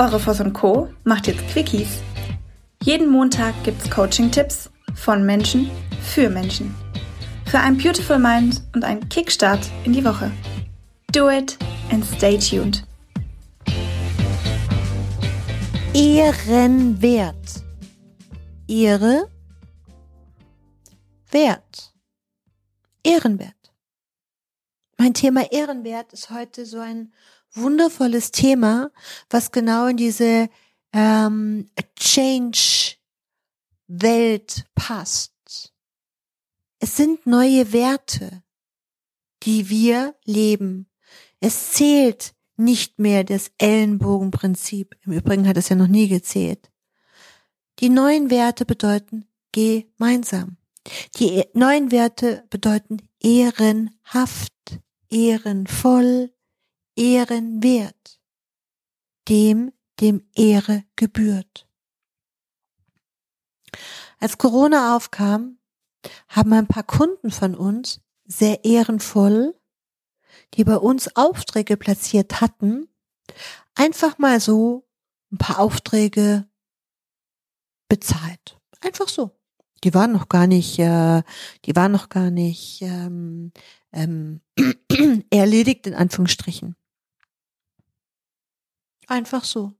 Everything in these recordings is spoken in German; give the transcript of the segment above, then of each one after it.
Eure und Co. macht jetzt Quickies. Jeden Montag gibt's Coaching-Tipps von Menschen für Menschen. Für ein Beautiful Mind und einen Kickstart in die Woche. Do it and stay tuned. Ehrenwert. Ehre, Wert. Ehrenwert. Mein Thema Ehrenwert ist heute so ein wundervolles Thema, was genau in diese ähm, Change-Welt passt. Es sind neue Werte, die wir leben. Es zählt nicht mehr das Ellenbogenprinzip. Im Übrigen hat es ja noch nie gezählt. Die neuen Werte bedeuten gemeinsam. Die neuen Werte bedeuten ehrenhaft, ehrenvoll, ehrenwert, dem, dem Ehre gebührt. Als Corona aufkam, haben ein paar Kunden von uns sehr ehrenvoll, die bei uns Aufträge platziert hatten, einfach mal so ein paar Aufträge bezahlt. Einfach so. Die waren noch gar nicht, äh, die waren noch gar nicht ähm, ähm, erledigt in Anführungsstrichen. Einfach so.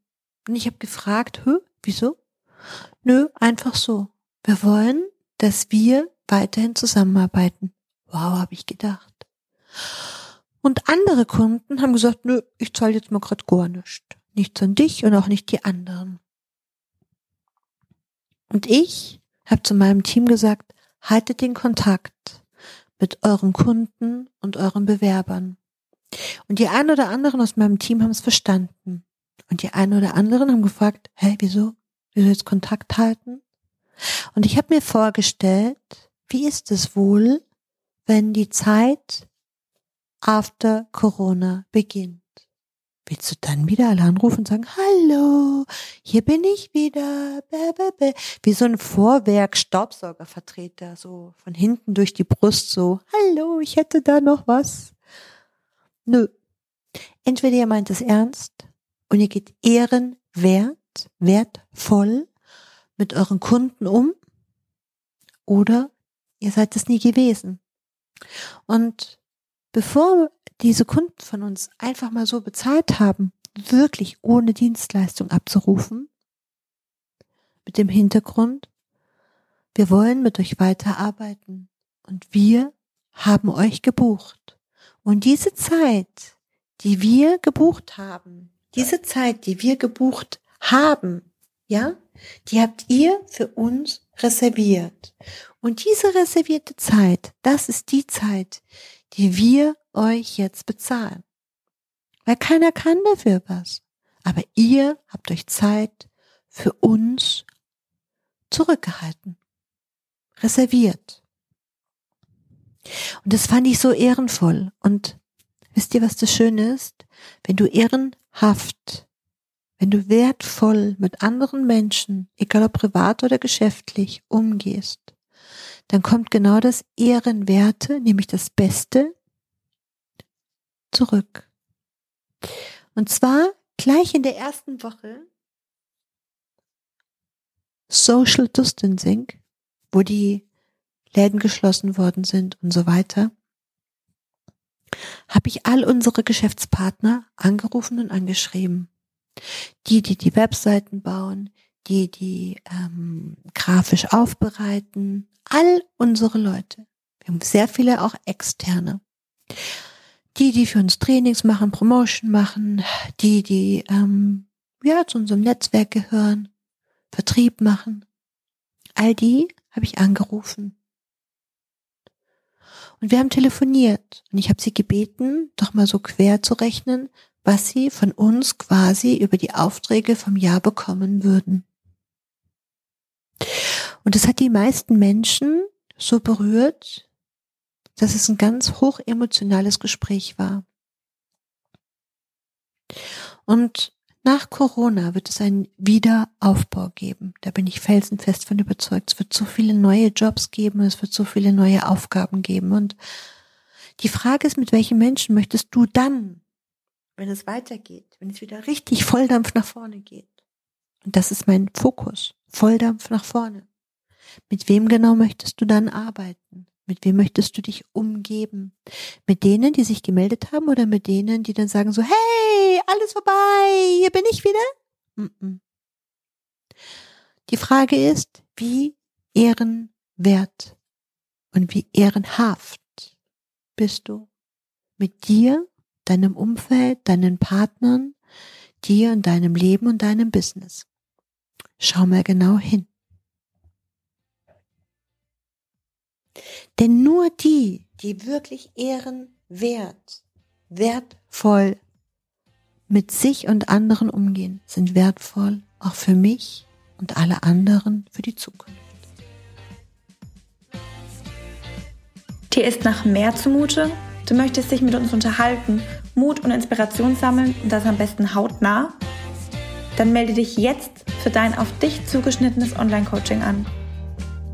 Und ich habe gefragt, Hö, wieso? Nö, einfach so. Wir wollen, dass wir weiterhin zusammenarbeiten. Wow, habe ich gedacht. Und andere Kunden haben gesagt, nö, ich zahle jetzt mal grad gar nichts. Nichts an dich und auch nicht die anderen. Und ich habe zu meinem Team gesagt, haltet den Kontakt mit euren Kunden und euren Bewerbern. Und die ein oder anderen aus meinem Team haben es verstanden. Und die einen oder anderen haben gefragt, hä, wieso? Wieso jetzt Kontakt halten? Und ich habe mir vorgestellt, wie ist es wohl, wenn die Zeit after Corona beginnt? Willst du dann wieder alle anrufen und sagen, hallo, hier bin ich wieder, bäh, bäh, bäh. wie so ein Vorwerk-Staubsaugervertreter, so von hinten durch die Brust, so, hallo, ich hätte da noch was. Nö. Entweder ihr meint es ernst und ihr geht ehrenwert, wertvoll mit euren Kunden um oder ihr seid es nie gewesen. Und bevor diese Kunden von uns einfach mal so bezahlt haben, wirklich ohne Dienstleistung abzurufen, mit dem Hintergrund, wir wollen mit euch weiterarbeiten und wir haben euch gebucht. Und diese Zeit, die wir gebucht haben, diese Zeit, die wir gebucht haben, ja, die habt ihr für uns reserviert. Und diese reservierte Zeit, das ist die Zeit, die wir euch jetzt bezahlen. Weil keiner kann dafür was. Aber ihr habt euch Zeit für uns zurückgehalten, reserviert. Und das fand ich so ehrenvoll. Und wisst ihr, was das Schöne ist? Wenn du ehrenhaft, wenn du wertvoll mit anderen Menschen, egal ob privat oder geschäftlich, umgehst, dann kommt genau das Ehrenwerte, nämlich das Beste, zurück. Und zwar gleich in der ersten Woche Social Distancing, wo die Läden geschlossen worden sind und so weiter, habe ich all unsere Geschäftspartner angerufen und angeschrieben. Die, die die Webseiten bauen, die, die ähm, grafisch aufbereiten, all unsere Leute. Wir haben sehr viele auch externe die, die für uns Trainings machen, Promotion machen, die, die ähm, ja zu unserem Netzwerk gehören, Vertrieb machen. All die habe ich angerufen. Und wir haben telefoniert und ich habe sie gebeten, doch mal so quer zu rechnen, was sie von uns quasi über die Aufträge vom Jahr bekommen würden. Und das hat die meisten Menschen so berührt, dass es ein ganz hoch emotionales Gespräch war. Und nach Corona wird es einen Wiederaufbau geben. Da bin ich felsenfest von überzeugt. Es wird so viele neue Jobs geben, es wird so viele neue Aufgaben geben. Und die Frage ist, mit welchen Menschen möchtest du dann wenn es weitergeht, wenn es wieder richtig Volldampf nach vorne geht. Und das ist mein Fokus. Volldampf nach vorne. Mit wem genau möchtest du dann arbeiten? Mit wem möchtest du dich umgeben? Mit denen, die sich gemeldet haben oder mit denen, die dann sagen so, hey, alles vorbei, hier bin ich wieder? Die Frage ist, wie ehrenwert und wie ehrenhaft bist du mit dir, deinem Umfeld, deinen Partnern, dir und deinem Leben und deinem Business. Schau mal genau hin. Denn nur die, die wirklich ehrenwert, wertvoll mit sich und anderen umgehen, sind wertvoll auch für mich und alle anderen für die Zukunft. Dir ist nach mehr zumute? Du möchtest dich mit uns unterhalten, Mut und Inspiration sammeln und das am besten hautnah? Dann melde dich jetzt für dein auf dich zugeschnittenes Online-Coaching an.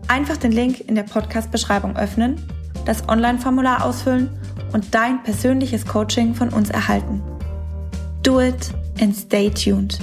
Einfach den Link in der Podcast-Beschreibung öffnen, das Online-Formular ausfüllen und dein persönliches Coaching von uns erhalten. Do it and stay tuned.